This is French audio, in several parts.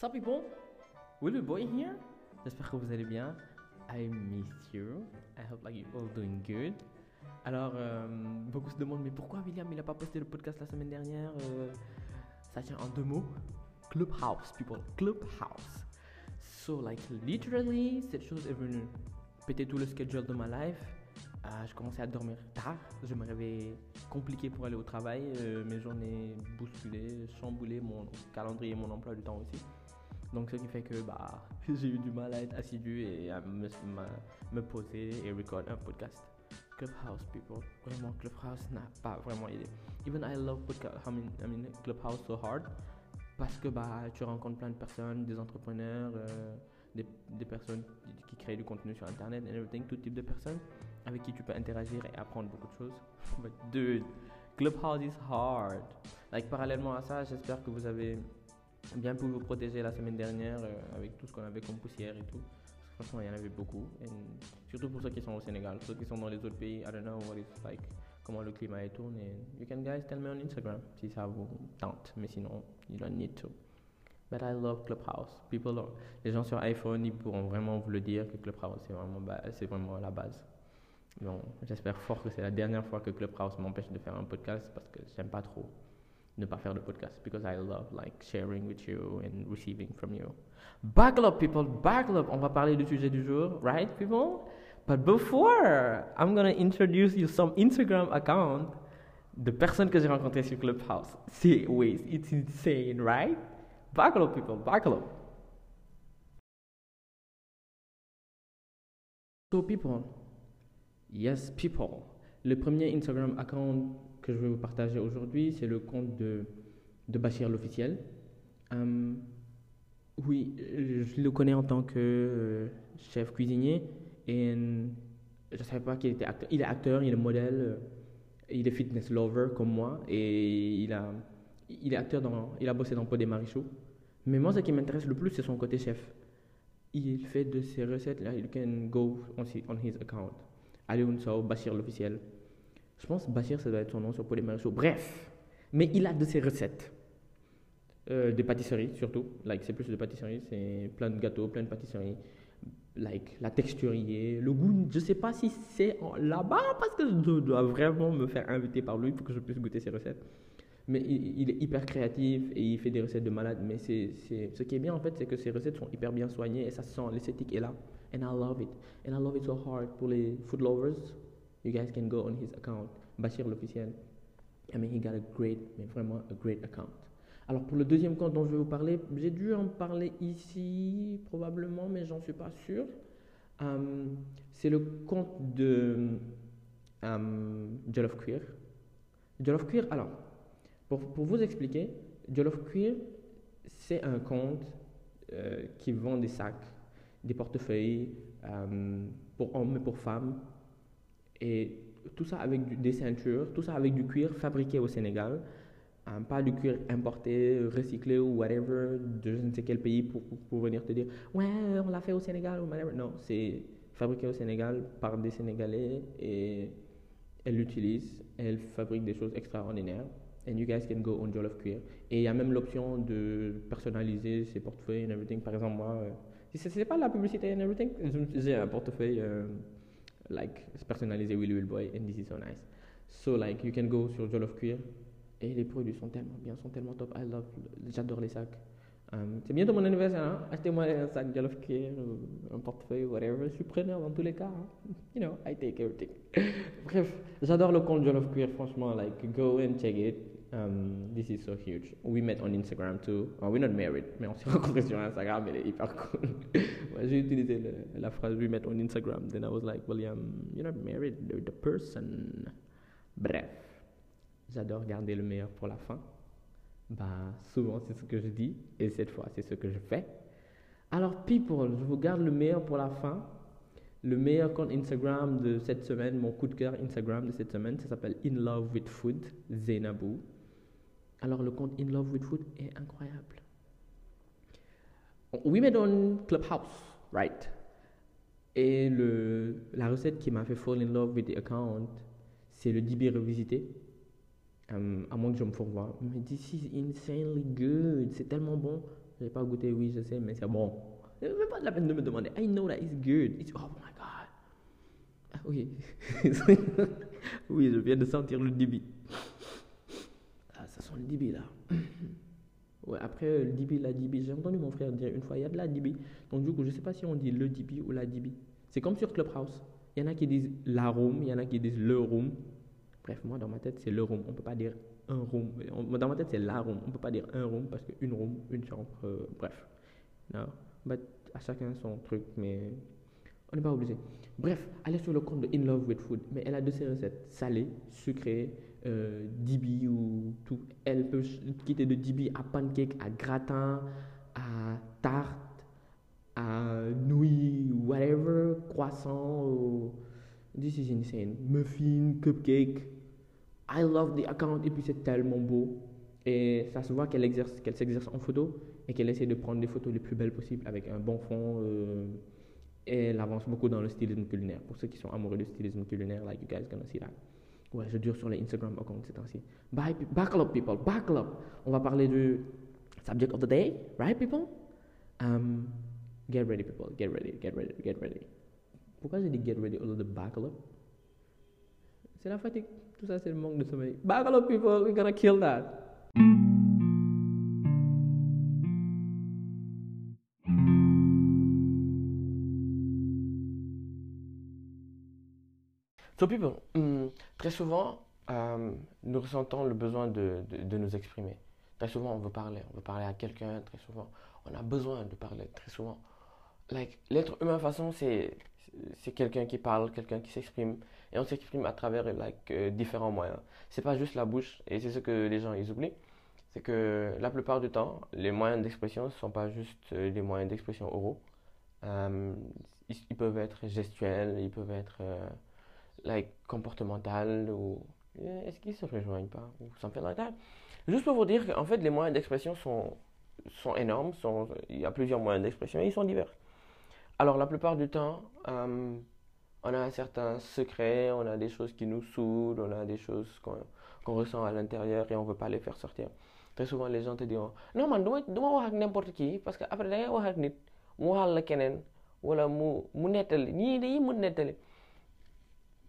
Sup people? Will Boy here? J'espère que vous allez bien. I miss you. I hope like you all doing good. Alors, euh, beaucoup se demandent, mais pourquoi William il a pas posté le podcast la semaine dernière Euh, Ça tient en deux mots. Clubhouse, people. Clubhouse. So, like, literally, cette chose est venue péter tout le schedule de ma life. Ah, je commençais à dormir tard. Je me réveillais compliqué pour aller au travail. Euh, mes journées bousculées, chamboulées, mon calendrier, mon emploi du temps aussi. Donc, ce qui fait que bah, j'ai eu du mal à être assidu et à me, me poser et record un podcast. Clubhouse, people. Vraiment, Clubhouse n'a pas vraiment aidé. Even I love podcast, I mean, Clubhouse so hard parce que bah, tu rencontres plein de personnes, des entrepreneurs, euh, des, personnes qui, qui créent du contenu sur Internet and everything, tout type de personnes avec qui tu peux interagir et apprendre beaucoup de choses. But dude, Clubhouse is hard. Like, parallèlement à ça, j'espère que vous avez bien pu vous protéger la semaine dernière euh, avec tout ce qu'on avait comme poussière et tout. Parce que franchement, il y en avait beaucoup. Surtout pour ceux qui sont au Sénégal. Ceux qui sont dans les autres pays, I don't know what it's like, comment le climat est tourné. You can guys tell me on Instagram si ça vous tente. Mais sinon, you don't need to. But I love Clubhouse. People are- les gens sur iPhone, ils pourront vraiment vous le dire que Clubhouse, c'est vraiment, c'est vraiment la base. Donc, j'espère fort que c'est la dernière fois que Clubhouse m'empêche de faire un podcast parce que j'aime pas trop ne pas faire de podcast because I love like sharing with you and receiving from you. Buckle up, people, buckle up. On va parler du sujet du jour, right, people? But before, I'm gonna introduce you some Instagram account de personnes que j'ai rencontrées sur Clubhouse. C'est, wait, it's insane, right? Buckle up, people, buckle up. So, people, yes, people. Le premier Instagram account que je vais vous partager aujourd'hui, c'est le compte de, de Bachir l'officiel. Euh, oui, je le connais en tant que euh, chef cuisinier et euh, je ne savais pas qu'il était acteur. Il est acteur, il est modèle, il est fitness lover comme moi et il, a, il est acteur, dans, il a bossé dans Pod et Marichou. Mais moi, ce qui m'intéresse le plus, c'est son côté chef. Il fait de ses recettes, là, you can go on, his- account. Alioune Sow, Bachir l'officiel. Je pense Bachir, ça doit être son nom sur Paul et. Bref, mais il a de ses recettes. Euh, des pâtisseries surtout. Like, c'est plus de pâtisseries, c'est plein de gâteaux, plein de pâtisseries. Like, la texturier, le goût, je sais pas si c'est là-bas parce que je dois vraiment me faire inviter par lui pour que je puisse goûter ses recettes. Mais il, est hyper créatif et il fait des recettes de malade. Mais c'est, ce qui est bien en fait, c'est que ses recettes sont hyper bien soignées et ça se sent, l'esthétique est là. And I love it. And I love it so hard. Pour les food lovers, you guys can go on his account, Bachir l'officiel. I mean, he got a great, mais vraiment a great account. Alors pour le deuxième compte dont je vais vous parler, j'ai dû en parler ici probablement, mais j'en suis pas sûr. Euh, c'est le compte de euh, Jollof Queer. Jollof Queer, alors, pour, pour vous expliquer, Jollof Queer, c'est un compte euh, qui vend des sacs, des portefeuilles euh, pour hommes et pour femmes, et tout ça avec des ceintures, tout ça avec du cuir fabriqué au Sénégal, hein, pas du cuir importé, recyclé ou whatever de je ne sais quel pays pour, pour, venir te dire ouais on l'a fait au Sénégal ou whatever. Non, c'est fabriqué au Sénégal par des Sénégalais et elle l'utilise, elle fabrique des choses extraordinaires. And you guys can go on Jollof Queer. Et il y a même l'option de personnaliser ses portefeuilles and everything. Par exemple, moi, euh, c'est pas la publicité and everything, j'ai un portefeuille euh, like personnalisé Willy Will Boy and this is so nice. So like you can go sur Jollof Queer et les produits sont tellement bien, sont tellement top. I love, j'adore les sacs. Um, c'est bientôt mon anniversaire, hein? achetez-moi un sac Jollof Queer, un portefeuille, whatever. Je suis preneur dans tous les cas. hein. You know, I take everything. Bref, j'adore le compte Jollof Queer, franchement. Like, go and check it. Um, this is so huge. We met on Instagram too. We're not married, mais on s'est rencontrés sur Instagram. Elle est hyper cool. J'ai utilisé le- la phrase we met on Instagram. Then I was like, William, you're not married, you're the person. Bref, j'adore garder le meilleur pour la fin. Bah, souvent c'est ce que je dis et cette fois c'est ce que je fais. Alors, people, je vous garde le meilleur pour la fin. Le meilleur compte Instagram de cette semaine, mon coup de cœur Instagram de cette semaine, ça s'appelle In Love with Food, Zainabou. Alors, le compte In Love with Food est incroyable. We met on Clubhouse, right? Et le, la recette qui m'a fait fall in love with the account, c'est le dibi revisité. Um, à moins que je me fourvoie. Mais this is insanely good. C'est tellement bon. J'ai pas goûté, oui, je sais, mais c'est bon. C'est pas la peine de me demander. I know that it's good. It's, oh my god. Ah, oui. oui, je viens de sentir le débit. Le débit là. Ouais, après, le dibi, la dibi, j'ai entendu mon frère dire une fois, il y a de la dibi. Donc, du coup, je ne sais pas si on dit le dibi ou la dibi. C'est comme sur Clubhouse. Il y en a qui disent la room, il y en a qui disent le room. Bref, moi, dans ma tête, c'est le room. On ne peut pas dire un room. Dans ma tête, c'est la room. On ne peut pas dire un room parce qu'une room, une chambre, euh, bref. Non. But à chacun son truc, mais on n'est pas obligé. Bref, allez sur le compte de In Love with Food. Mais elle a deux recettes salées, sucrées, euh, dibi ou tout. Elle peut quitter de dibi à pancake, à gratin, à tarte, à nouilles, whatever, croissant. Ou... This is insane. Muffin, cupcake. I love the account et puis c'est tellement beau. Et ça se voit qu'elle exerce, s'exerce en photo et qu'elle essaie de prendre des photos les plus belles possibles avec un bon fond. Euh, et elle avance beaucoup dans le stylisme culinaire. Pour ceux qui sont amoureux du stylisme culinaire, like you guys gonna see that. Ouais, je dure sur les Instagram accounts ces temps-ci. Buckle up, people, buckle up. On va parler du subject of the day, right, people? Um, get ready, people, get ready, get ready, get ready. Pourquoi j'ai dit get ready au lieu de buckle up? C'est la fatigue. Tout ça, c'est le manque de sommeil. Buckle up, people, we're gonna kill that. So people, hmm, très souvent, euh, nous ressentons le besoin de, de, nous exprimer. Très souvent, on veut parler, on veut parler à quelqu'un, très souvent, on a besoin de parler, très souvent. Like, l'être humain, façon, c'est, quelqu'un qui parle, quelqu'un qui s'exprime, et on s'exprime à travers like, euh, différents moyens. C'est pas juste la bouche, et c'est ce que les gens ils oublient, c'est que la plupart du temps, les moyens d'expression ne sont pas juste euh, des moyens d'expression oraux. Ils, peuvent être gestuels, ils peuvent être like, comportemental ou est-ce qu'ils se rejoignent pas? Ou something like that. Juste pour vous dire qu'en fait, les moyens d'expression sont, sont énormes, sont, il y a plusieurs moyens d'expression et ils sont divers. Alors, la plupart du temps, euh, on a un certain secret, on a des choses qui nous saoulent, on a des choses qu'on ressent à l'intérieur et on ne veut pas les faire sortir. Très souvent, les gens te diront Non, man, du ma wax ak n'importe qui parce que après da ngay wax ak nit mu waxal la keneen wala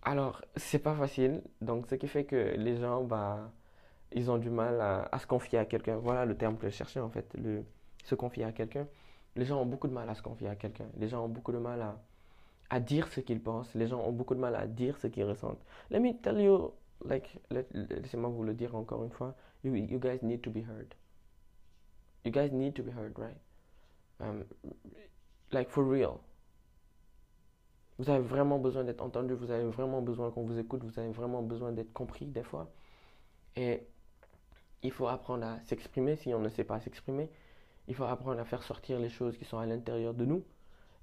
Alors, c'est pas facile. Donc, ce qui fait que les gens, bah, ils ont du mal à, se confier à quelqu'un. Voilà le terme que je cherchais en fait, le, se confier à quelqu'un. Les gens ont beaucoup de mal à se confier à quelqu'un. Les gens ont beaucoup de mal à, à dire ce qu'ils pensent. Les gens ont beaucoup de mal à dire ce qu'ils ressentent. Let me tell you, like, laissez-moi vous le dire encore une fois. You, you, guys need to be heard. You guys need to be heard, right? Um, like, for real. Vous avez vraiment besoin d'être entendu, vous avez vraiment besoin qu'on vous écoute, vous avez vraiment besoin d'être compris des fois. Et il faut apprendre à s'exprimer si on ne sait pas s'exprimer. Il faut apprendre à faire sortir les choses qui sont à l'intérieur de nous.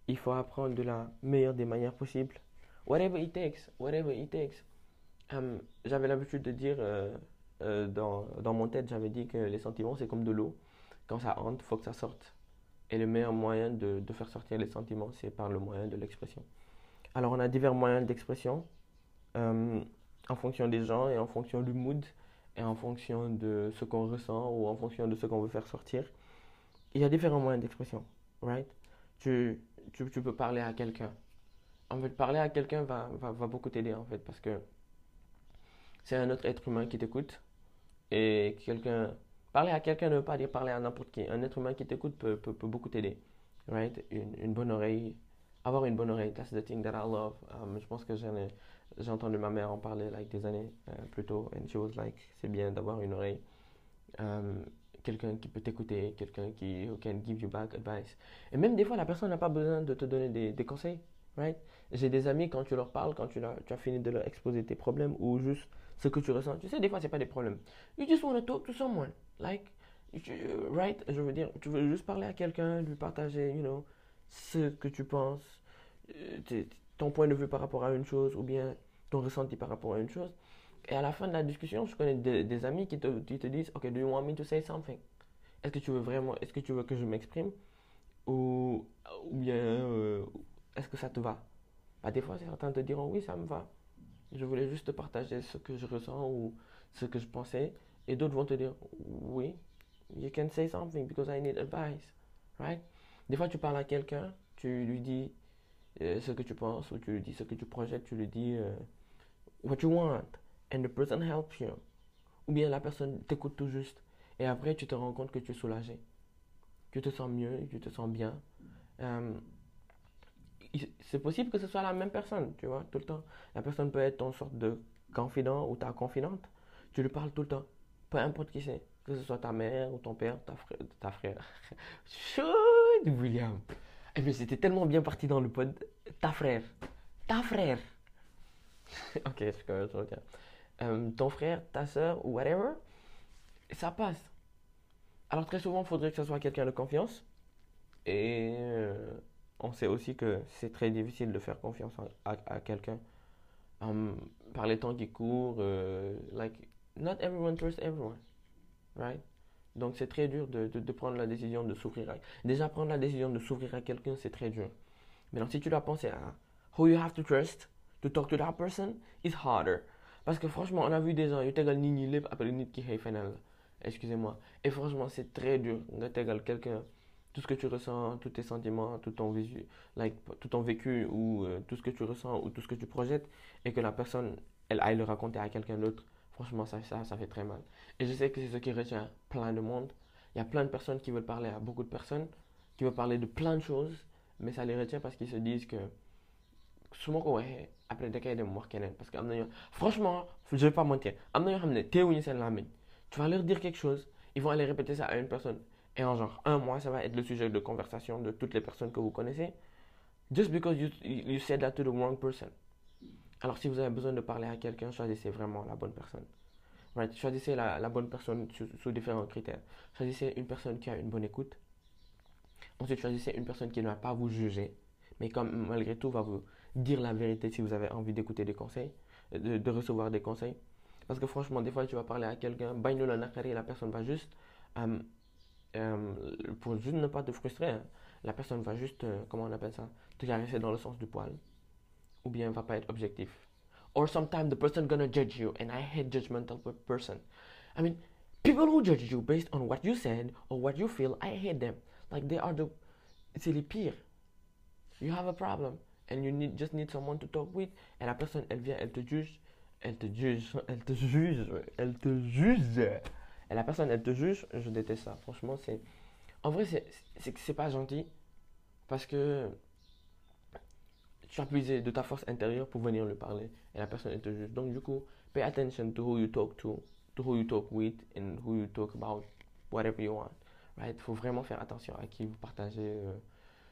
Il faut apprendre de la meilleure des manières possibles. Whatever it takes, whatever it takes. Um, j'avais l'habitude de dire euh, euh, dans, dans mon tête, j'avais dit que les sentiments c'est comme de l'eau. Quand ça il faut que ça sorte. Et le meilleur moyen de, de faire sortir les sentiments, c'est par le moyen de l'expression. Alors, on a divers moyens d'expression euh, en fonction des gens et en fonction du mood et en fonction de ce qu'on ressent ou en fonction de ce qu'on veut faire sortir. Il y a différents moyens d'expression, right? Tu, tu, peux parler à quelqu'un. En fait, parler à quelqu'un va, va, va, beaucoup t'aider, en fait, parce que c'est un autre être humain qui t'écoute. Et quelqu'un... Parler à quelqu'un ne veut pas dire parler à n'importe qui. Un être humain qui t'écoute peut, peut, peut, beaucoup t'aider, right? Une, une bonne oreille avoir une bonne oreille, that's the thing that I love. Um, je pense que j'ai entendu ma mère en parler like, des années euh, plus tôt, and she was like, c'est bien d'avoir une oreille. Um, quelqu'un qui peut t'écouter, quelqu'un qui who can give you back advice. Et même des fois, la personne n'a pas besoin de te donner des, conseils, right? J'ai des amis, quand tu leur parles, quand tu, tu, as fini de leur exposer tes problèmes ou juste ce que tu ressens, tu sais, des fois, c'est pas des problèmes. You just want to talk to someone, like, right? Je veux dire, tu veux juste parler à quelqu'un, lui partager, you know, ce que tu penses, ton point de vue par rapport à une chose ou bien ton ressenti par rapport à une chose. Et à la fin de la discussion, je connais des, amis qui te, te, disent, OK, do you want me to say something? Est-ce que tu veux vraiment, est-ce que tu veux que je m'exprime? Ou, ou bien, euh, est-ce que ça te va? Bah, des fois, certains te diront, oui, ça me va. Je voulais juste te partager ce que je ressens ou ce que je pensais. Et d'autres vont te dire, oui, you can say something because I need advice. Right? Des fois, tu parles à quelqu'un, tu lui dis euh, ce que tu penses, ou tu lui dis ce que tu projettes, tu lui dis euh, what you want, and the person helps you. Ou bien la personne t'écoute tout juste, et après, tu te rends compte que tu es soulagé. Tu te sens mieux, tu te sens bien. Euh, c'est possible que ce soit la même personne, tu vois, tout le temps. La personne peut être ton sorte de confident ou ta confidente. Tu lui parles tout le temps. Peu importe qui c'est. Que ce soit ta mère ou ton père, ta frère. Ta frère. William. Eh bien, c'était tellement bien parti dans le pod. Ta frère. Ta frère. ok, je commence euh, Ton frère, ta soeur ou whatever. Ça passe. Alors, très souvent, il faudrait que ce soit quelqu'un de confiance. Et. Euh, on sait aussi que c'est très difficile de faire confiance à, quelqu'un um, par les temps qui courent. Euh, like, not everyone trusts everyone, right? Donc c'est très dur de, de, prendre la décision de s'ouvrir. À... Déjà prendre la décision de s'ouvrir à quelqu'un, c'est très dur. Maintenant, si tu dois penser à who you have to trust to talk to that person, it's harder. Parce que franchement, on a vu des gens, ils Excusez-moi. Et franchement, c'est très dur de quelqu'un tout ce que tu ressens, tous tes sentiments, tout ton, visu, like, tout ton vécu ou euh, tout ce que tu ressens ou tout ce que tu projettes et que la personne, elle aille le raconter à quelqu'un d'autre, franchement, ça, ça, fait très mal. Et je sais que c'est ce qui retient plein de monde. Il y a plein de personnes qui veulent parler à beaucoup de personnes, qui veulent parler de plein de choses, mais ça les retient parce qu'ils se disent que souvent ouais après des cas de moi parce que franchement je vais pas mentir tu vas leur dire quelque chose ils vont aller répéter ça à une personne et en genre un mois, ça va être le sujet de conversation de toutes les personnes que vous connaissez. Just because you, you said that to the wrong person. Alors si vous avez besoin de parler à quelqu'un, choisissez vraiment la bonne personne. Choisissez la, bonne personne sous, différents critères. Choisissez une personne qui a une bonne écoute. Ensuite, choisissez une personne qui ne va pas vous juger, mais comme malgré tout va vous dire la vérité si vous avez envie d'écouter des conseils, de, de, recevoir des conseils. Parce que franchement, des fois, tu vas parler à quelqu'un, la personne va juste um, euh, pour juste ne pas te frustrer, hein. la personne va juste, euh, comment on appelle ça, te caresser dans le sens du poil. Ou bien va pas être objectif. Or sometimes the person gonna judge you, and I hate judgmental person. I mean, people who judge you based on what you said or what you feel, I hate them. Like they are the, c'est les pires. You have a problem, and you need just need someone to talk with, et la personne, elle vient, elle te juge, elle te juge, elle te juge, elle te juge. Et la personne, elle te juge, je déteste ça. Franchement, c'est. En vrai, c'est que c'est pas gentil. Parce que puisé de ta force intérieure pour venir lui parler. Et la personne, elle te. Donc, du coup, pay attention to who you talk to, to who you talk with, and who you talk about, whatever you want. Right? Faut vraiment faire attention à qui vous partagez euh,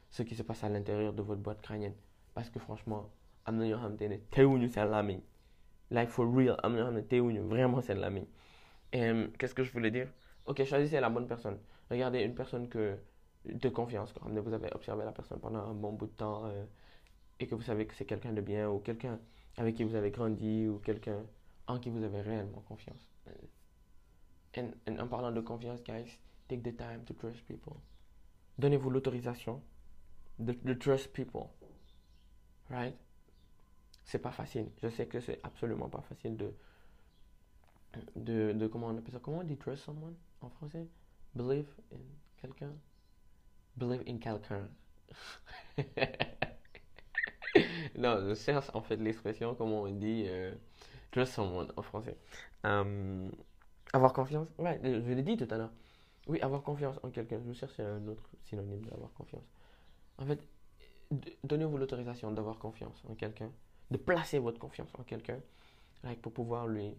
ce qui se passe à l'intérieur de votre boîte crânienne. Parce que franchement, c'est la Like for real, vraiment c'est la main. Et qu'est-ce que je voulais dire? Ok, choisissez la bonne personne. Regardez une personne que, de confiance. Quand vous avez observé la personne pendant un bon bout de temps euh, et que vous savez que c'est quelqu'un de bien ou quelqu'un avec qui vous avez grandi ou quelqu'un en qui vous avez réellement confiance. Et, en parlant de confiance, guys, take the time to trust people. Donnez-vous l'autorisation de, de trust people. Right? C'est pas facile. Je sais que c'est absolument pas facile de de, de comment on appelle ça? Comment on dit trust someone en français? Believe in quelqu'un? Believe in quelqu'un. non, je cherche en fait l'expression, comment on dit euh, trust someone en français. Euh, avoir confiance Ouais, je l'ai dit tout à l'heure. Oui, avoir confiance en quelqu'un. Je cherche un autre synonyme d'avoir confiance. En fait, donnez-vous l'autorisation d'avoir confiance en quelqu'un, de placer votre confiance en quelqu'un, pour pouvoir lui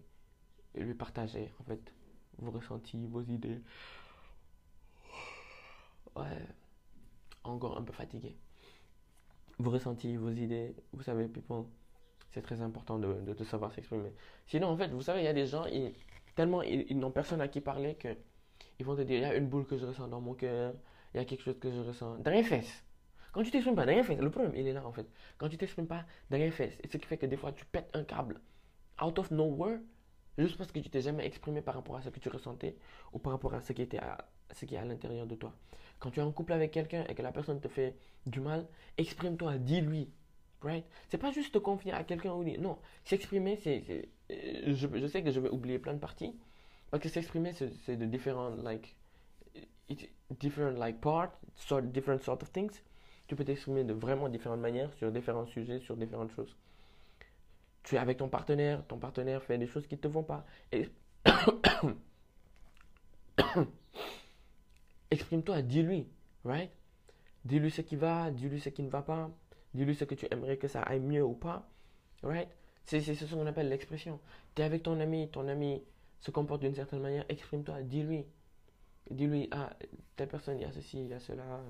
lui partager en fait vos ressentis, vos idées. Ouais, encore un peu fatigué. Vos ressentis, vos idées, vous savez, people, c'est très important de, savoir s'exprimer. Sinon, en fait, vous savez, il y a des gens, ils, tellement ils, n'ont personne à qui parler que ils vont te dire, il y a une boule que je ressens dans mon cœur, il y a quelque chose que je ressens. Dans les fesses. Quand tu t'exprimes pas, dans les fesses, le problème, il est là en fait. Quand tu t'exprimes pas, dans les fesses, ce qui fait que des fois, tu pètes un câble out of nowhere Juste parce que tu t'es jamais exprimé par rapport à ce que tu ressentais ou par rapport à ce qui, était à, ce qui est à l'intérieur de toi. Quand tu es en couple avec quelqu'un et que la personne te fait du mal, exprime-toi, dis-lui. Right? C'est pas juste te confier à quelqu'un ou dire. Non, s'exprimer, c'est. Je, sais que je vais oublier plein de parties. Parce que s'exprimer, c'est de différents. Like, different like part, sort, different sort of things. Tu peux t'exprimer de vraiment différentes manières sur différents sujets, sur différentes choses. Tu es avec ton partenaire, ton partenaire fait des choses qui ne te vont pas. Et Exprime-toi, dis-lui, right? Dis-lui ce qui va, dis-lui ce qui ne va pas, dis-lui ce que tu aimerais que ça aille mieux ou pas, right? C'est ce qu'on appelle l'expression. Tu es avec ton ami, ton ami se comporte d'une certaine manière, exprime-toi, dis-lui. Dis-lui, ah, telle personne, il y a ceci, il y a cela,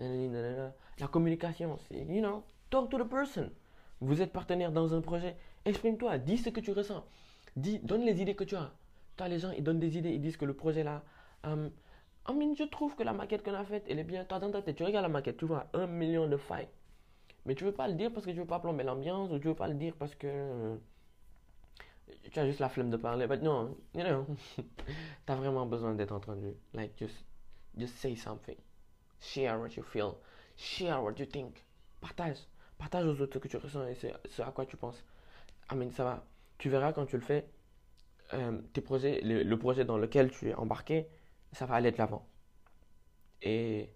euh, La communication, c'est, you know, talk to the person. Vous êtes partenaire dans un projet, exprime-toi, dis ce que tu ressens. Dis, donne les idées que tu as. Toi, les gens, ils donnent des idées, ils disent que le projet là, um, I mean, je trouve que la maquette qu'on a faite, elle est bien. Tu regardes la maquette, tu vois un million de failles. Mais tu veux pas le dire parce que tu veux pas plomber l'ambiance ou tu veux pas le dire parce que euh, tu as juste la flemme de parler. Mais non, you know, tu as vraiment besoin d'être entendu. Like, just, just say something. Share what you feel. Share what you think. Partage. Partage aux autres ce que tu ressens et ce à quoi tu penses. I mean, ça va. Tu verras quand tu le fais, euh, le, projet dans lequel tu es embarqué, ça va aller de l'avant. Et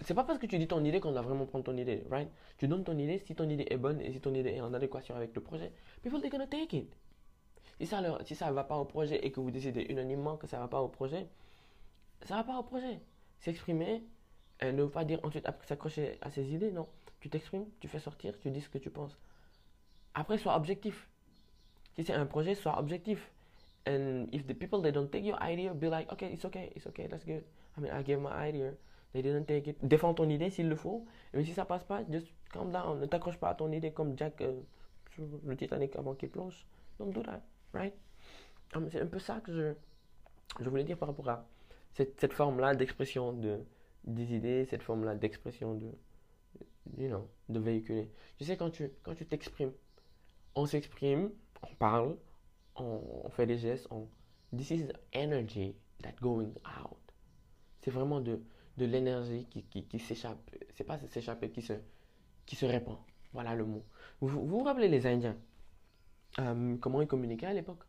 c'est pas parce que tu dis ton idée qu'on va vraiment prendre ton idée, right? Tu donnes ton idée, si ton idée est bonne et si ton idée est en adéquation avec le projet, people they're gonna take it. Si ça ne si ça va pas au projet et que vous décidez unanimement que ça va pas au projet, ça va pas au projet. S'exprimer, et ne pas dire ensuite s'accrocher à ses idées, non. Tu t'exprimes, tu fais sortir, tu dis ce que tu penses. Après, sois objectif. Si c'est un projet, sois objectif. And if the people they don't take your idea, be like, okay, it's okay, it's okay, that's good. I mean, I gave my idea, they didn't take it. Défends ton idée s'il le faut. Mais si ça passe pas, just calm down. Ne t'accroche pas à ton idée comme Jack euh, sur le Titanic avant qu'il plonge. Don't do that, right? C'est un peu ça que je, je voulais dire par rapport à cette, cette forme-là d'expression de, des idées, cette forme-là d'expression de, you know, de véhiculer. Tu sais, quand tu quand tu t'exprimes, on s'exprime, on parle, on, fait des gestes, on... This is energy that going out. C'est vraiment de, de l'énergie qui, qui, qui s'échappe. C'est pas s'échapper, qui se, qui se répand. Voilà le mot. Vous vous, rappelez les Indiens? Euh, Comment ils communiquaient à l'époque?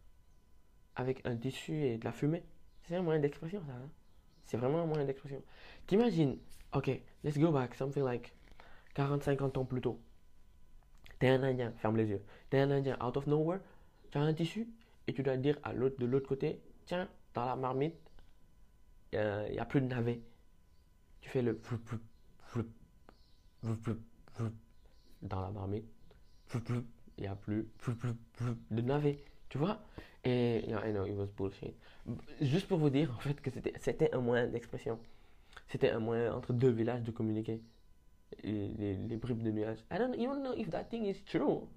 Avec un tissu et de la fumée. C'est un moyen d'expression, ça. Hein? C'est vraiment un moyen d'expression. T'imagines, ok, let's go back, something like 40-50 ans plus tôt. T'es un Indien, ferme les yeux. T'es un Indien, out of nowhere, tu as un tissu et tu dois dire à l'autre de l'autre côté, tiens, dans la marmite, il n'y a plus de navet. Tu fais le dans la marmite, il n'y a plus de navet. Tu vois? Et I know it was bullshit. Juste pour vous dire en fait que c'était un moyen d'expression. C'était un moyen entre deux villages de communiquer. Les, les, bribes de nuages. I don't even know if that thing is true.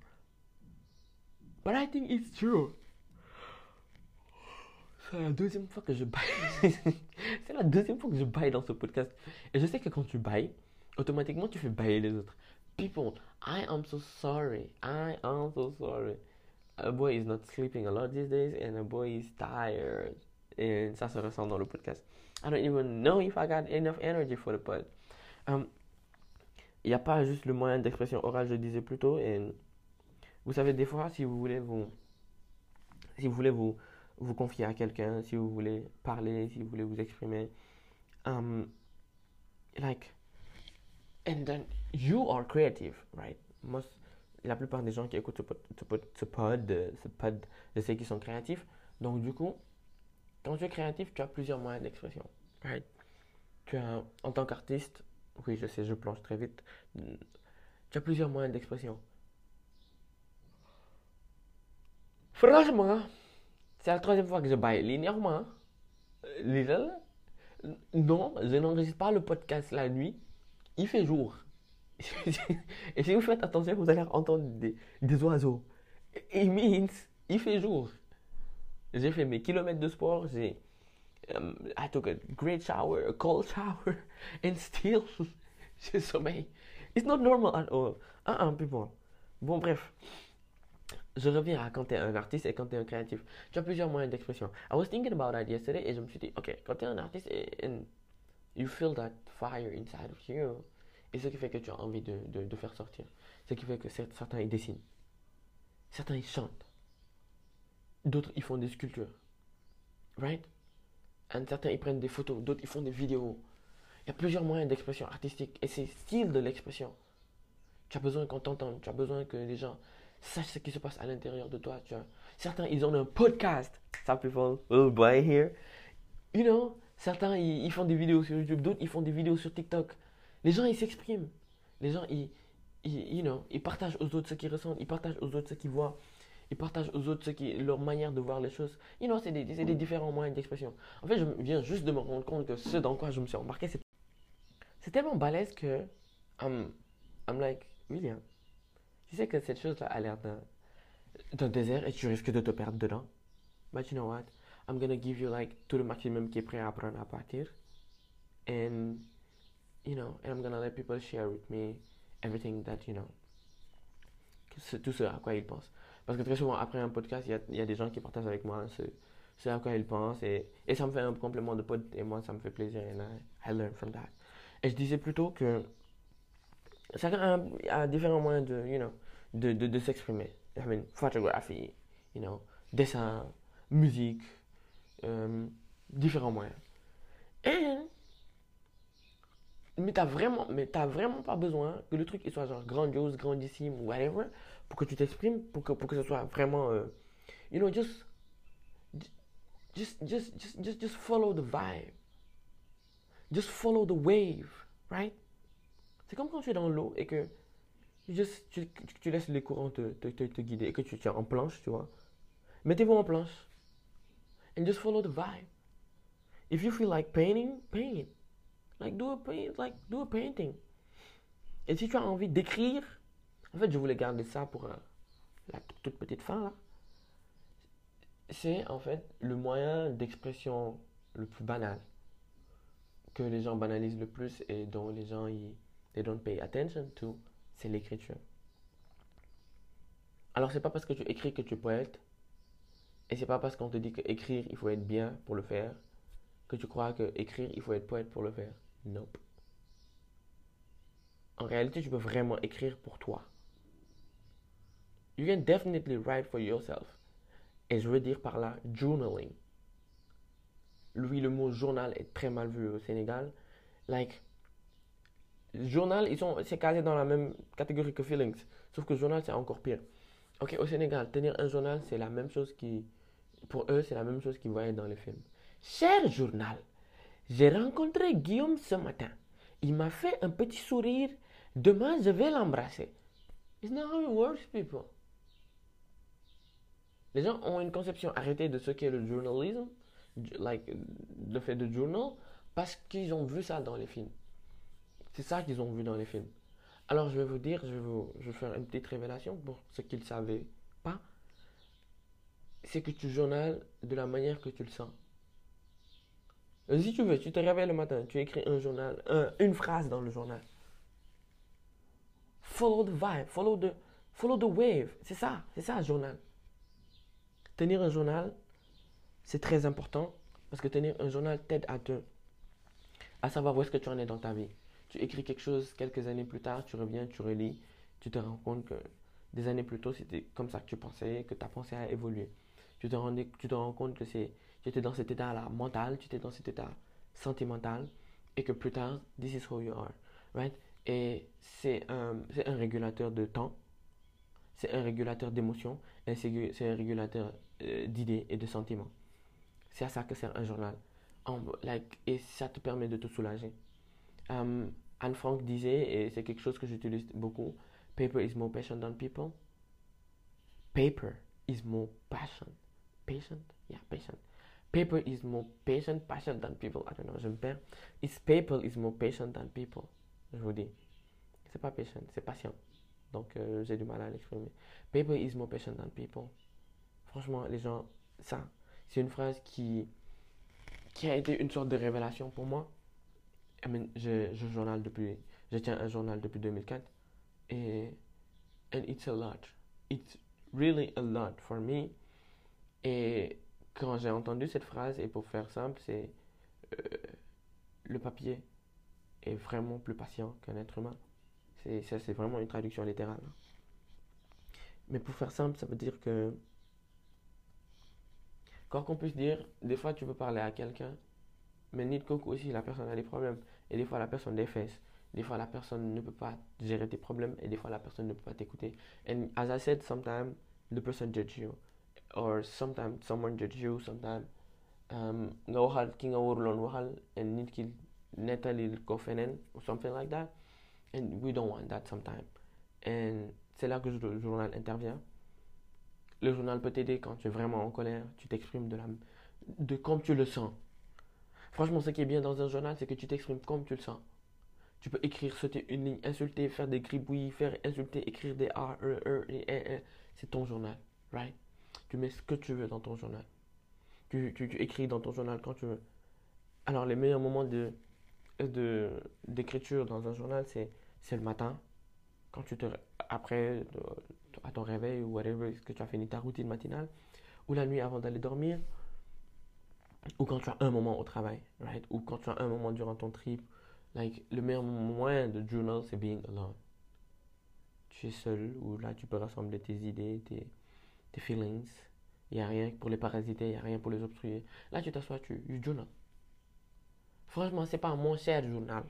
But I think it's true. C'est la deuxième fois que je baille. c'est la deuxième fois que je baille dans ce podcast. Et je sais que quand tu bailles, automatiquement tu fais bailler les autres. People, I am so sorry. I am so sorry. A boy is not sleeping a lot these days and a boy is tired. Et ça se ressent dans le podcast. I don't even know if I got enough energy for the pod. Um, il n'y a pas juste le moyen d'expression orale, je disais plutôt. Et vous savez, des fois, si vous voulez vous, si vous voulez vous, vous confier à quelqu'un, si vous voulez parler, si vous voulez vous exprimer. Um, like, and then you are creative, right? Most, la plupart des gens qui écoutent ce pod, ce pod, ce pod, ce pod je qu'ils sont créatifs. Donc, du coup, quand tu es créatif, tu as plusieurs moyens d'expression, right? Tu as, en tant qu'artiste, oui, je sais, je plonge très vite. Tu as plusieurs moyens d'expression. Franchement, c'est la troisième fois que je baille linéairement. Euh, non, je n'enregistre pas le podcast la nuit. Il fait jour. Et si vous faites attention, vous allez entendre des, des oiseaux. It means, il fait jour. J'ai fait mes kilomètres de sport. J'ai, um, I took a great shower, a cold shower, and still, j'ai sommeil. It's not normal at all. Ah, uh, people. Bon, bref je reviens à quand tu es un artiste et quand tu es un créatif. Tu as plusieurs moyens d'expression. I was thinking about that yesterday et je me suis dit, ok, quand tu es un artiste you feel that fire inside of you, et ce qui fait que tu as envie de, faire sortir. Ce qui fait que certains ils dessinent, certains ils chantent, d'autres ils font des sculptures. Right? Un certains, ils prennent des photos, d'autres, ils font des vidéos. Il y a plusieurs moyens d'expression artistique et c'est style de l'expression. Tu as besoin qu'on t'entende, tu as besoin que les gens sachent ce qui se passe à l'intérieur de toi. Certains, ils ont un podcast. Some people will buy here. You know, certains, ils, font des vidéos sur YouTube, d'autres, ils font des vidéos sur TikTok. Les gens, ils s'expriment. Les gens, ils, you know, ils partagent aux autres ce qu'ils ressentent, ils partagent aux autres ce qu'ils voient, ils partagent aux autres ce leur manière de voir les choses. You know, c'est des, des différents moyens d'expression. En fait, je viens juste de me rendre compte que ce dans quoi je me suis embarqué, c'est, c'est tellement balèze que I'm, I'm like, William, tu sais que cette chose-là a l'air d'un, désert et tu risques de te perdre dedans. But you know what? I'm gonna give you like tout le maximum qui est prêt à apprendre à partir. And, you know, and I'm gonna let people share with me everything that, you know, tout ce à quoi ils pensent. Parce que très souvent, après un podcast, il y a, des gens qui partagent avec moi ce, à quoi ils pensent et, et ça me fait un complément de pote et moi, ça me fait plaisir and I, I learn from that. Et je disais plutôt que chacun a, différents moyens de, you know, de, de, de s'exprimer. I mean, photographie, you know, dessin, musique, euh, différents moyens. Mais t'as vraiment, mais t'as vraiment pas besoin que le truc il soit genre grandiose, grandissime whatever pour que tu t'exprimes, pour que, pour que ce soit vraiment, euh, you know, just, just, just, just, just follow the vibe. Just follow the wave, right? C'est comme quand tu es dans l'eau et que tu, laisses les courants te, te, te, guider et que tu tiens en planche, tu vois. Mettez-vous en planche. And just follow the vibe. If you feel like painting, paint. Like do a paint, like do a painting. Et si tu as envie d'écrire, en fait, je voulais garder ça pour euh, la toute petite fin là. C'est en fait le moyen d'expression le plus banal que les gens banalisent le plus et dont les gens ils they don't pay attention to, c'est l'écriture. Alors c'est pas parce que tu écris que tu es poète et c'est pas parce qu'on te dit que écrire il faut être bien pour le faire que tu crois que écrire il faut être poète pour le faire. Nope. En réalité, tu peux vraiment écrire pour toi. You can definitely write for yourself. Et je veux dire par là journaling. Lui, le mot journal est très mal vu au Sénégal. Like, journal, ils sont, c'est casé dans la même catégorie que feelings. Sauf que journal, c'est encore pire. Ok, au Sénégal, tenir un journal, c'est la même chose qui, pour eux, c'est la même chose qu'ils voyaient dans les films. Cher journal, j'ai rencontré Guillaume ce matin. Il m'a fait un petit sourire. Demain, je vais l'embrasser. It's not how it works, people. Les gens ont une conception arrêtée de ce qu'est le journalisme, like, le fait de journal, parce qu'ils ont vu ça dans les films. C'est ça qu'ils ont vu dans les films. Alors, je vais vous dire, je vais vous je faire une petite révélation pour ceux qui ne savaient pas. C'est que tu journales de la manière que tu le sens. Euh, Si tu veux, tu te réveilles le matin, tu écris un journal, un- une phrase dans le journal. Follow the vibe, follow the, follow the wave. C'est ça, c'est ça, un journal. Tenir un journal, c'est très important parce que tenir un journal t'aide à te, à savoir où est-ce que tu en es dans ta vie. Tu écris quelque chose quelques années plus tard, tu reviens, tu relis, tu te rends compte que des années plus tôt, c'était comme ça que tu pensais, que ta pensée a évolué. Tu te, tu te rends compte que c'est, tu étais dans cet état-là mental, tu étais dans cet état sentimental, et que plus tard, this is who you are, right? Et c'est un, un régulateur de temps, c'est un régulateur d'émotions, et c'est c'est un régulateur euh, d'idées et de sentiments. C'est à ça que sert un journal. En- like, et ça te permet de te soulager. Um, Anne Frank disait, et c'est quelque chose que j'utilise beaucoup, paper is more patient than people. Paper is more passion. Patient? Yeah, patient. Paper is more patient, passion than people. I don't know, je me perds. It's paper is more patient than people. Je vous dis. C'est pas patient, c'est patient. Donc euh, j'ai du mal à l'exprimer. Paper is more patient than people. Franchement, les gens, ça, c'est une phrase qui, qui a été une sorte de révélation pour moi. Je, tiens un journal depuis 2004 et and it's a lot. It's really a lot for me. Et quand j'ai entendu cette phrase, et pour faire simple, c'est euh, le papier est vraiment plus patient qu'un être humain. C'est, ça, c'est vraiment une traduction littérale. Mais pour faire simple, ça veut dire que, quoi qu'on puisse dire, des fois tu veux parler à quelqu'un mais nit kooku aussi la personne a des problèmes. Et des fois la personne défaisse des fois la personne ne peut pas gérer tes problèmes. Et des fois la personne ne peut pas t'écouter. And as I said sometimes the person judge you. Or sometimes someone judge you sometimes um, nga waxal ki nga waruloon waxal and nit ki nettalil ko feneen or something like that. And we don't want that sometimes and c'est là que le journal intervient. Le journal peut t'aider quand tu es vraiment en colère. Tu t'exprimes de de comme tu le sens franchement ce qui est bien dans un journal c'est que tu t'exprimes comme tu le sens tu peux écrire, sauter une ligne, insulter, faire des gribouillis, faire insulter, écrire des A, E, E, et E, E. C'est ton journal, right? Tu mets ce que tu veux dans ton journal. Tu, tu, écris dans ton journal quand tu veux. Alors, les meilleurs moments de, de, d'écriture dans un journal, c'est, c'est le matin, quand tu te, après, à ton réveil ou whatever, que tu as fini ta routine matinale, ou la nuit avant d'aller dormir, ou quand tu as un moment au travail, right? Ou quand tu as un moment durant ton trip, Like, le meilleur moyen de journal, c'est being alone. Tu es seul, ou là, tu peux rassembler tes idées, tes, feelings. Il n'y a rien pour les parasiter, il n'y a rien pour les obstruer. Là, tu t'assois, tu, tu journal. Franchement, c'est pas mon cher journal.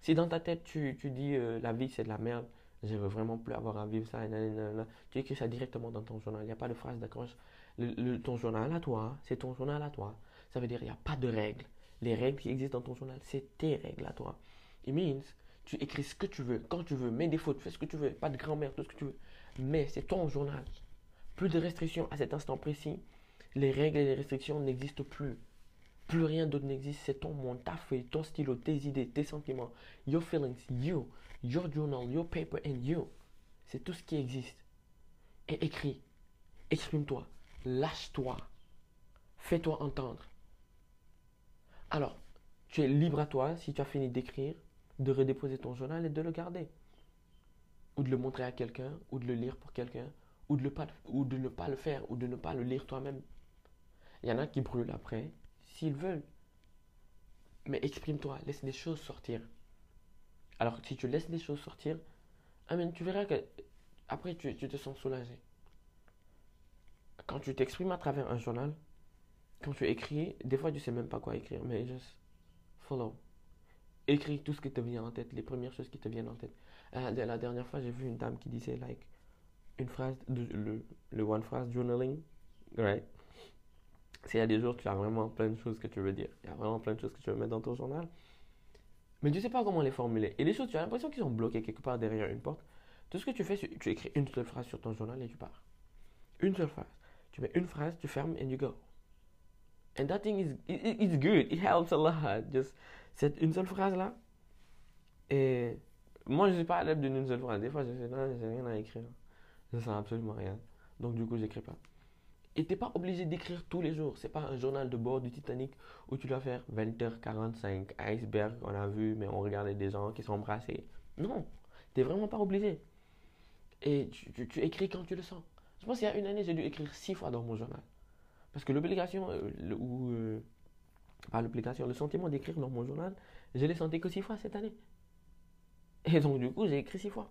Si dans ta tête, tu, tu dis euh, la vie, c'est de la merde, je veux vraiment plus avoir à vivre ça, tu écris ça directement dans ton journal. Il n'y a pas de phrase d'accroche. Le, ton journal à toi, c'est ton journal à toi. Ça veut dire qu'il n'y a pas de règles les règles qui existent dans ton journal, c'est tes règles à toi. It means, tu écris ce que tu veux, quand tu veux, mets des fautes, fais ce que tu veux, pas de grand-mère, tout ce que tu veux. Mais c'est ton journal. Plus de restrictions à cet instant précis. Les règles et les restrictions n'existent plus. Plus rien d'autre n'existe. C'est ton monde, ta feuille, ton stylo, tes idées, tes sentiments, your feelings, you, your journal, your paper and you. C'est tout ce qui existe. Et écris. Exprime-toi. Lâche-toi. Fais-toi entendre. Alors, tu es libre à toi, si tu as fini d'écrire, de redéposer ton journal et de le garder. Ou de le montrer à quelqu'un, ou de le lire pour quelqu'un, ou, de ne pas le faire, ou de ne pas le lire toi-même. Il y en a qui brûlent après, s'ils veulent. Mais exprime-toi, laisse des choses sortir. Alors, si tu laisses des choses sortir, tu verras que après, tu te sens soulagé. Quand tu t'exprimes à travers un journal, quand tu écris, des fois tu sais même pas quoi écrire, mais juste follow. Écris tout ce qui te vient en tête, les premières choses qui te viennent en tête. Euh, la dernière fois, j'ai vu une dame qui disait like une phrase, le, le one phrase journaling, right? C'est il y a des jours, tu as vraiment plein de choses que tu veux dire. Il y a vraiment plein de choses que tu veux mettre dans ton journal. Mais tu sais pas comment les formuler. Et les choses, tu as l'impression qu'ils sont bloquées quelque part derrière une porte. Tout ce que tu fais, tu écris une seule phrase sur ton journal et tu pars. Une seule phrase. Tu mets une phrase, tu fermes et you go. And that thing is it, it's good. It helps a lot. Just cette une seule phrase là. Et moi je suis pas adepte d'une seule phrase. Des fois je fais non, j'ai rien à écrire. Je sens absolument rien. Donc du coup j'écris pas. Et t'es pas obligé d'écrire tous les jours. C'est pas un journal de bord du Titanic où tu dois faire 20h45, iceberg, on a vu, mais on regardait des gens qui embrassés. Non, t'es vraiment pas obligé. Et tu écris quand tu le sens. Je pense qu'il y a une année, j'ai dû écrire six fois dans mon journal. Parce que l'obligation, euh, ou euh, pas l'obligation, le sentiment d'écrire dans mon journal, je l'ai senti que six fois cette année. Et donc, du coup, j'ai écrit six fois.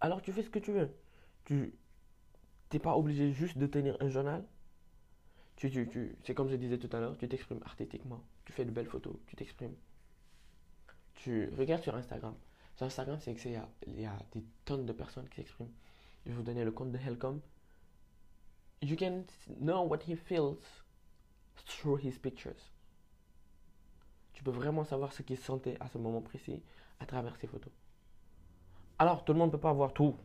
Alors, tu fais ce que tu veux. Tu n'es pas obligé juste de tenir un journal. Tu, tu, tu, c'est comme je disais tout à l'heure, tu t'exprimes artistiquement. Tu fais de belles photos, tu t'exprimes. Tu regardes sur Instagram. Sur Instagram, c'est qu'il y y a des tonnes de personnes qui s'expriment. Je vais vous donner le compte de Helcom you can know what he feels through his pictures. Tu peux vraiment savoir ce qu'il sentait à ce moment précis à travers ses photos. Alors, tout le monde ne peut pas avoir tout.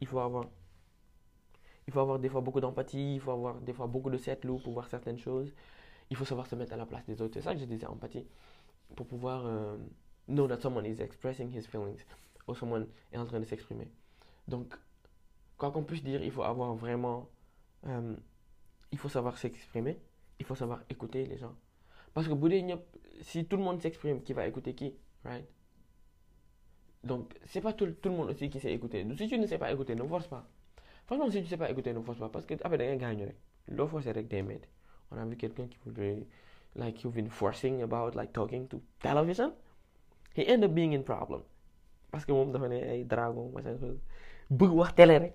Il faut avoir, il faut avoir des fois beaucoup d'empathie, il faut avoir des fois beaucoup de set pour voir certaines choses. Il faut savoir se mettre à la place des autres. C'est ça que je disais, empathie. Pour pouvoir euh, know that someone is expressing his feelings. Ou someone est en train de s'exprimer. Donc, quoi qu'on puisse dire, il faut avoir vraiment euh, il faut savoir s'exprimer, il faut savoir écouter les gens. Parce que si tout le monde s'exprime, qui va écouter qui Right? Donc, c'est pas tout, tout, le monde aussi qui sait écouter. Donc, si tu ne sais pas écouter, ne force pas. Franchement, si tu ne sais pas écouter, ne force pas. Parce que, après, il gagne. Fois, c'est avec des On a vu quelqu'un qui voulait, like, you've been forcing about, like, talking to television. He ended up being in problem. Parce que ne ay dragon machin chose bëgg wax télé rek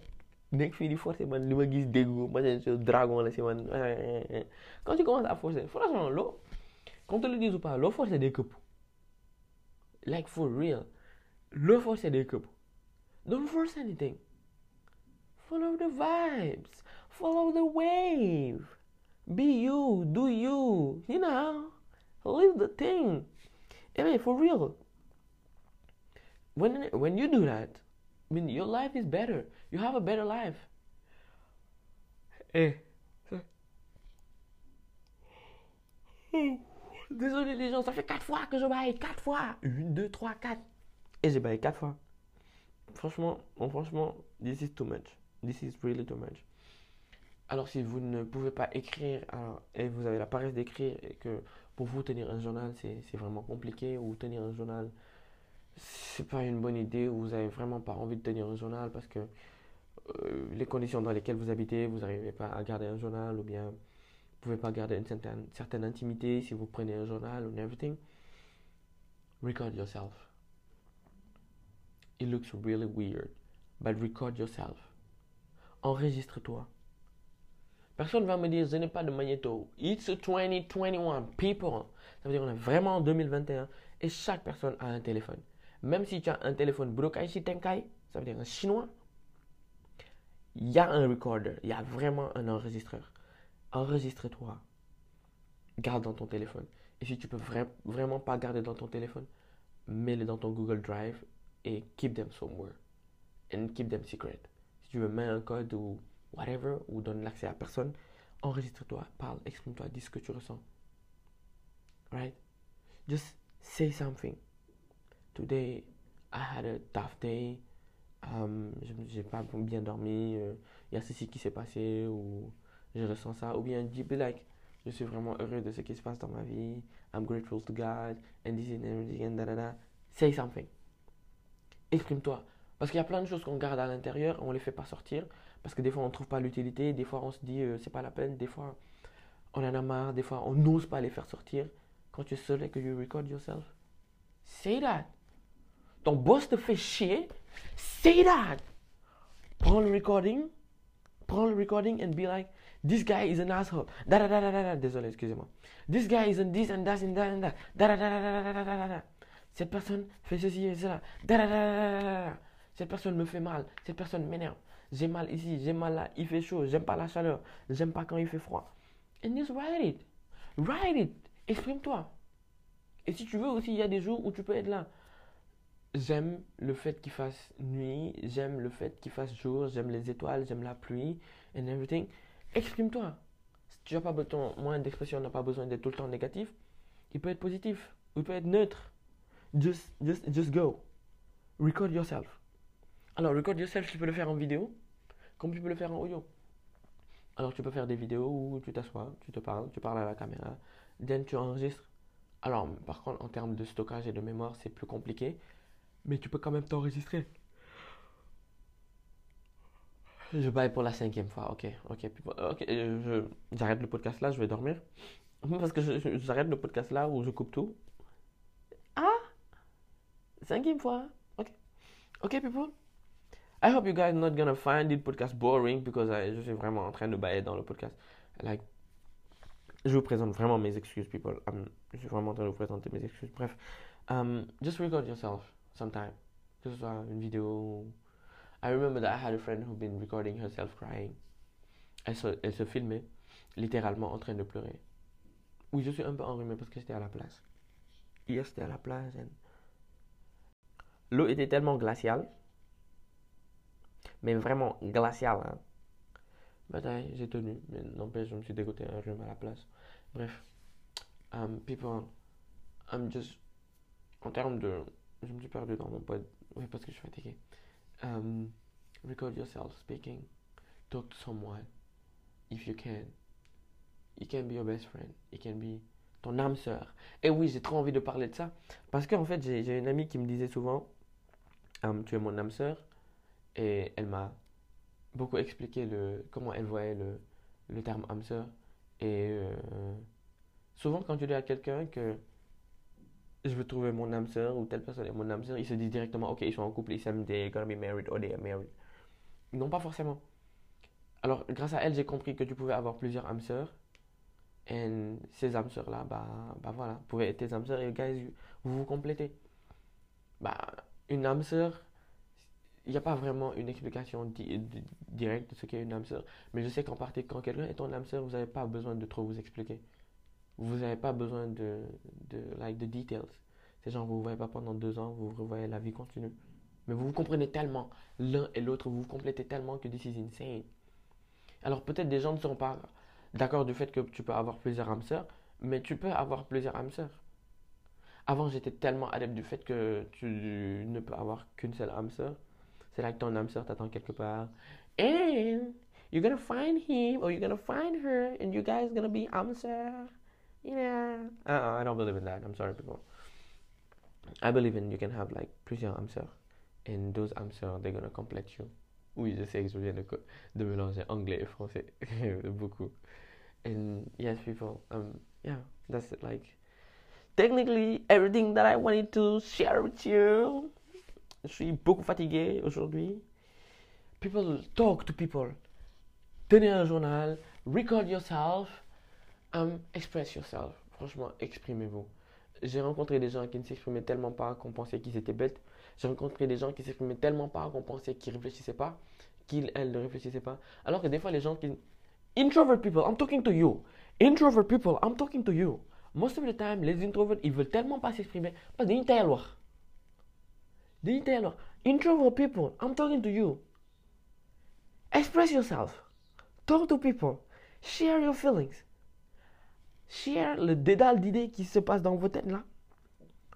nekk fii di forcer man. Li ma gis déggu ma ne dragon la si man. Eh, eh, eh, Quand tu commences à forcer franchement loo qu'on te le dise ou pas loo forcer day këpp like for real. Loo forcer day këpp don't force anything. Follow the vibes. Follow the wave. Be you. Do you. You know? Live the thing. I mean for real. When when you do that I mean your life is better. You have a better life. Eh. Désolé les gens ça fait quatre fois que je baille. Quatre fois. Une deux trois quatre. Et j'ai baillé quatre fois. Franchement bon, franchement this is too much. This is really too much. Alors si vous ne pouvez pas écrire alors, et vous avez la paresse d'écrire et que pour vous tenir un journal c'est c'est vraiment compliqué ou tenir un journal c'est pas une bonne idée ou vous avez vraiment pas envie de tenir un journal parce que euh, les conditions dans lesquelles vous habitez, vous n'arrivez pas à garder un journal ou bien vous pouvez pas garder une certaine, certaine intimité si vous prenez un journal ou everything. Record yourself. It looks really weird, but record yourself. Enregistre-toi. Personne va me dire, je n'ai pas de magnéto. It's 2021, people. Ça veut dire qu'on est vraiment en 2021 et chaque personne a un téléphone. Même si tu as un téléphone Budokai Shitenkai, ça veut dire un chinois, il y a un recorder, il y a vraiment un enregistreur. Enregistre-toi. Garde dans ton téléphone. Et si tu peux vra vraiment pas garder dans ton téléphone, mets-le dans ton Google Drive et keep them somewhere. And keep them secret. Si tu veux, mets un code ou whatever, ou donne l'accès à personne, enregistre-toi, parle, exprime-toi, dis ce que tu ressens. Right? Just say something. Today, I had a tough day. Um, j'ai pas bien dormi. Il euh, y a ceci qui s'est passé ou je ressens ça. Ou bien be like, je suis vraiment heureux de ce qui se passe dans ma vie. I'm grateful to God. And this and everything da. Say something. Exprime-toi. Parce qu'il y a plein de choses qu'on garde à l'intérieur, on les fait pas sortir. Parce que des fois on trouve pas l'utilité, des fois on se dit euh, c'est pas la peine, des fois on en a marre, des fois on n'ose pas les faire sortir. Quand tu es seul et que you record yourself, say that. Ton boss te fait chier, say that. Prends le recording, prends le recording and be like, this guy is an asshole. Désolé, excusez-moi. This guy is an this and that and that and that. Da da da da da. Cette personne fait ceci et cela. Cette personne me fait mal. Cette personne m'énerve. J'ai mal ici, j'ai mal là. Il fait chaud. J'aime pas la chaleur. J'aime pas quand il fait froid. And just write it. Write it. Exprime-toi. Et si tu veux aussi, il y a des jours où tu peux être là. J'aime le fait qu'il fasse nuit, j'aime le fait qu'il fasse jour, j'aime les étoiles, j'aime la pluie, and everything. Exprime-toi. Si tu n'as pas besoin, moins d'expression n'a pas besoin d'être tout le temps négatif. Il peut être positif, il peut être neutre. Just, just, just go. Record yourself. Alors, record yourself, tu peux le faire en vidéo, comme tu peux le faire en audio. Alors, tu peux faire des vidéos où tu t'assois, tu te parles, tu parles à la caméra, then tu enregistres. Alors, par contre, en termes de stockage et de mémoire, c'est plus compliqué, mais tu peux quand même t'enregistrer. Je baille pour la cinquième fois, ok, ok, ok, je- j'arrête le podcast là, je vais dormir. Parce que j'arrête le podcast là où je coupe tout. Ah, cinquième fois, ok, ok, people. I hope you guys not gonna find this podcast boring because I- je suis vraiment en train de bailler dans le podcast. Like, je vous présente vraiment mes excuses, people. Um, je suis vraiment en train de vous présenter mes excuses. Bref, um, just record yourself sometime. Que ce soit une vidéo. I remember that I had a friend who been recording herself crying. Elle se, elle se filmait littéralement en train de pleurer. Oui, je suis un peu enrhumé parce que j'étais à la place. Hier, c'était à la plage. L'eau était tellement glaciale. Mais vraiment glaciale. Hein. J'ai tenu. Mais n'empêche, je me suis dégoûté un rhume à la place. Bref. Um, people, I'm just. En termes de. Je me suis perdu dans mon pod. Oui, parce que je suis fatigué. Um, record yourself speaking. Talk to someone. If you can. It can be your best friend. It can be ton âme sœur. Et oui, j'ai trop envie de parler de ça. Parce qu'en fait, j'ai j'ai une amie qui me disait souvent Um, Tu es mon âme sœur. Et elle m'a beaucoup expliqué le, comment elle voyait le, le terme âme sœur. Et euh, souvent, quand tu dis à quelqu'un que je veux trouver mon âme sœur ou telle personne est mon âme sœur, ils se disent directement, ok, ils sont en couple, ils s'aiment, they're gonna be married or they married. Non, pas forcément. Alors, grâce à elle, j'ai compris que tu pouvais avoir plusieurs âmes sœurs. Et ces âmes sœurs-là, bah, bah voilà, pouvaient être tes âmes sœurs et guys, vous vous complétez. Bah, une âme sœur, il n'y a pas vraiment une explication directe de ce qu'est une âme sœur. Mais je sais qu'en partie, quand quelqu'un est ton âme sœur, vous n'avez pas besoin de trop vous expliquer. Vous n'avez pas besoin de, de, like, de details. C'est genre, vous ne voyez pas pendant deux ans, vous revoyez la vie continue. Mais vous vous comprenez tellement, l'un et l'autre, vous vous complétez tellement que this is insane. Alors peut-être des gens ne sont pas d'accord du fait que tu peux avoir plusieurs âmes sœurs, mais tu peux avoir plusieurs âmes sœurs. Avant, j'étais tellement adepte du fait que tu ne peux avoir qu'une seule âme sœur. C'est là que ton âme sœur t'attend quelque part. And you're gonna find him or you're gonna find her and you guys gonna be âme sœur. Yeah. Uh, I don't believe in that. I'm sorry, people. I believe in you can have like plusieurs sœurs. And those sœurs, they're gonna complete you. Oui, je sais que je viens de, de mélanger anglais et français. Beaucoup. And yes, people, um, yeah, that's it. Like, technically, everything that I wanted to share with you. Je suis beaucoup fatigué aujourd'hui. People, talk to people. Tenez un journal. Record yourself. Um, express yourself. Franchement, exprimez-vous. J'ai rencontré des gens qui ne s'exprimaient tellement pas qu'on pensait qu'ils étaient bêtes. J'ai rencontré des gens qui s'exprimaient tellement pas qu'on pensait qu'ils réfléchissaient pas, qu'ils, ne réfléchissaient pas. Alors que des fois, les gens qui. Introvert people, I'm talking to you. Introvert people, I'm talking to you. Most of the time, les introverts, ils veulent tellement pas s'exprimer parce qu'ils tayal wax. Introvert people, I'm talking to you. Express yourself. Talk to people. Share your feelings. Share le dédale d'idées qui se passe dans vos têtes là.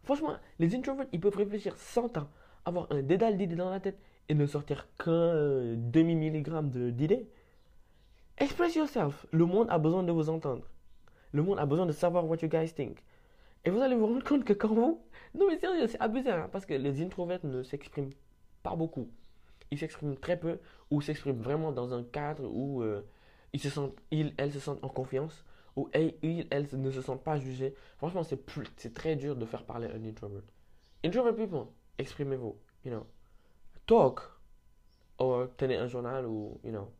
Franchement, les introverts, ils peuvent réfléchir 100 ans, avoir un dédale d'idées dans la tête et ne sortir qu'un demi-milligramme d'idées. Express yourself. Le monde a besoin de vous entendre. Le monde a besoin de savoir what you guys think. Et vous allez vous rendre compte que quand vous... Non mais sérieux, c'est abusé, hein, parce que les introverts ne s'expriment pas beaucoup. Ils s'expriment très peu, ou s'expriment vraiment dans un cadre où euh, ils se sentent, ils, elles se sentent en confiance où elles, elles ne se sentent pas jugées. Franchement, c'est très dur de faire parler un introvert. Introvert people, exprimez-vous, you know. Talk, ou tenez un journal ou, you know,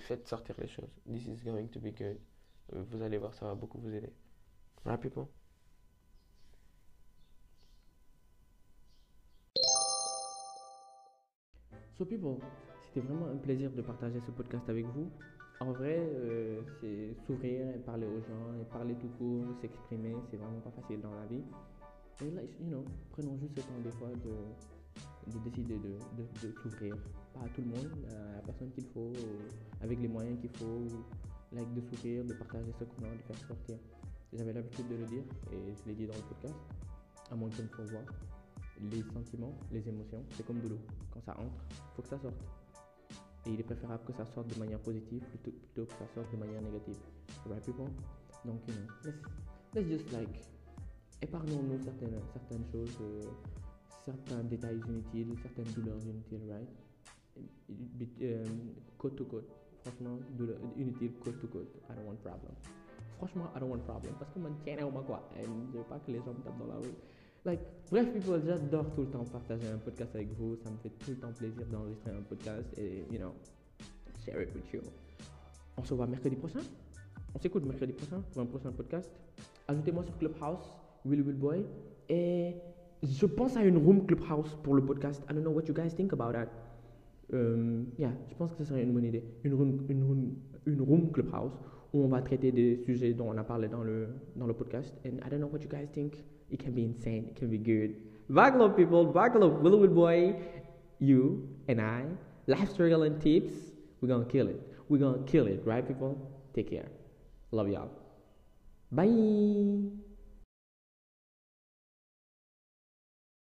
faites sortir les choses. This is going to be good. Vous allez voir, ça va beaucoup vous aider. Right, people? So, people, c'était vraiment un plaisir de partager ce podcast avec vous. En vrai, euh, c'est s'ouvrir et parler aux gens, et parler tout court, s'exprimer, c'est vraiment pas facile dans la vie. Et là, you know, prenons juste le temps des fois de, de décider de, de, de s'ouvrir. Pas à tout le monde, à la personne qu'il faut, avec les moyens qu'il faut, like de s'ouvrir, de partager ce qu'on a, de faire sortir. J'avais l'habitude de le dire et je l'ai dit dans le podcast, à moins qu'il faut voir. Les sentiments, les émotions, c'est comme de l'eau. Quand ça entre, il faut que ça sorte. Et il est préférable que ça sorte de manière positive plutôt, plutôt que ça sorte de manière négative. Right people? Donc, you know, let's, just like, épargnons-nous certaines, certaines choses, euh, certains détails inutiles, certaines douleurs inutiles, right? Euh, côte to côte. Franchement, inutile côte to côte. I don't want problem. Franchement, I don't want problem. Parce que moi, tiens, quoi. Je veux pas que les gens me tapent dans la rue. Like, bref, people, j'adore tout le temps partager un podcast avec vous. Ça me fait tout le temps plaisir d'enregistrer un podcast et, you know, share it with you. On se voit mercredi prochain. On s'écoute mercredi prochain pour un prochain podcast. Ajoutez-moi sur Clubhouse, Willy Will Boy. Et je pense à une room Clubhouse pour le podcast. I don't know what you guys think about that. Um, yeah, je pense que ce serait une bonne idée. Une room, une, room, une room Clubhouse où on va traiter des sujets dont on a parlé dans le, dans le podcast. And I don't know what you guys think. It can be insane. It can be good. Backlog people, backlog, Willow Boy, you and I, life struggle and tips. We're gonna kill it. We're gonna kill it, right, people? Take care. Love y'all. Bye.